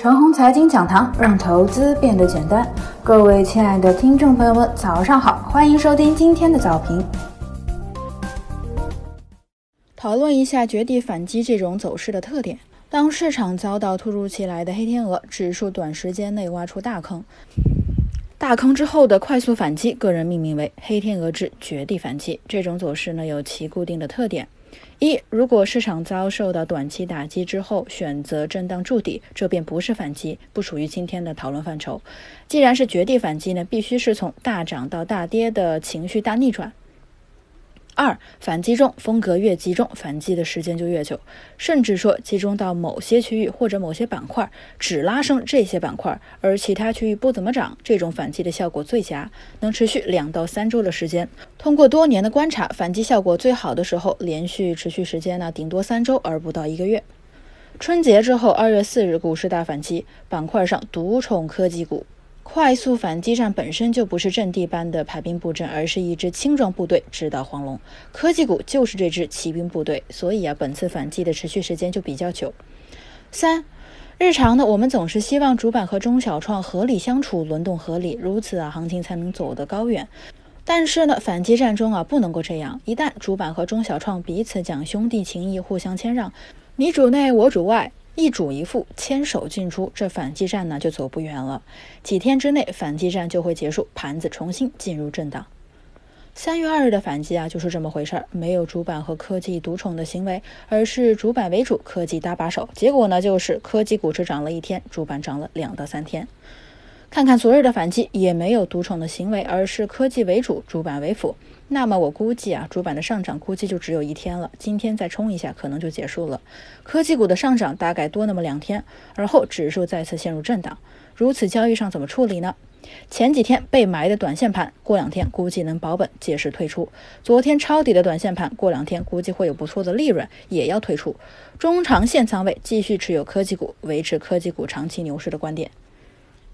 陈红财经讲堂，让投资变得简单。各位亲爱的听众朋友们，早上好，欢迎收听今天的早评。讨论一下绝地反击这种走势的特点。当市场遭到突如其来的黑天鹅，指数短时间内挖出大坑，大坑之后的快速反击，个人命名为“黑天鹅之绝地反击”。这种走势呢，有其固定的特点。一，如果市场遭受到短期打击之后选择震荡筑底，这便不是反击，不属于今天的讨论范畴。既然是绝地反击呢，必须是从大涨到大跌的情绪大逆转。二反击中风格越集中，反击的时间就越久，甚至说集中到某些区域或者某些板块，只拉升这些板块，而其他区域不怎么涨，这种反击的效果最佳，能持续两到三周的时间。通过多年的观察，反击效果最好的时候，连续持续时间呢，顶多三周，而不到一个月。春节之后，二月四日股市大反击，板块上独宠科技股。快速反击战本身就不是阵地般的排兵布阵，而是一支轻装部队直捣黄龙。科技股就是这支骑兵部队，所以啊，本次反击的持续时间就比较久。三，日常呢，我们总是希望主板和中小创合理相处，轮动合理，如此啊，行情才能走得高远。但是呢，反击战中啊，不能够这样。一旦主板和中小创彼此讲兄弟情谊，互相谦让，你主内我主外。一主一副，牵手进出，这反击战呢就走不远了。几天之内，反击战就会结束，盘子重新进入震荡。三月二日的反击啊，就是这么回事儿，没有主板和科技独宠的行为，而是主板为主，科技搭把手。结果呢，就是科技股只涨了一天，主板涨了两到三天。看看昨日的反击，也没有独宠的行为，而是科技为主，主板为辅。那么我估计啊，主板的上涨估计就只有一天了。今天再冲一下，可能就结束了。科技股的上涨大概多那么两天，而后指数再次陷入震荡。如此交易上怎么处理呢？前几天被埋的短线盘，过两天估计能保本，届时退出。昨天抄底的短线盘，过两天估计会有不错的利润，也要退出。中长线仓位继续持有科技股，维持科技股长期牛市的观点。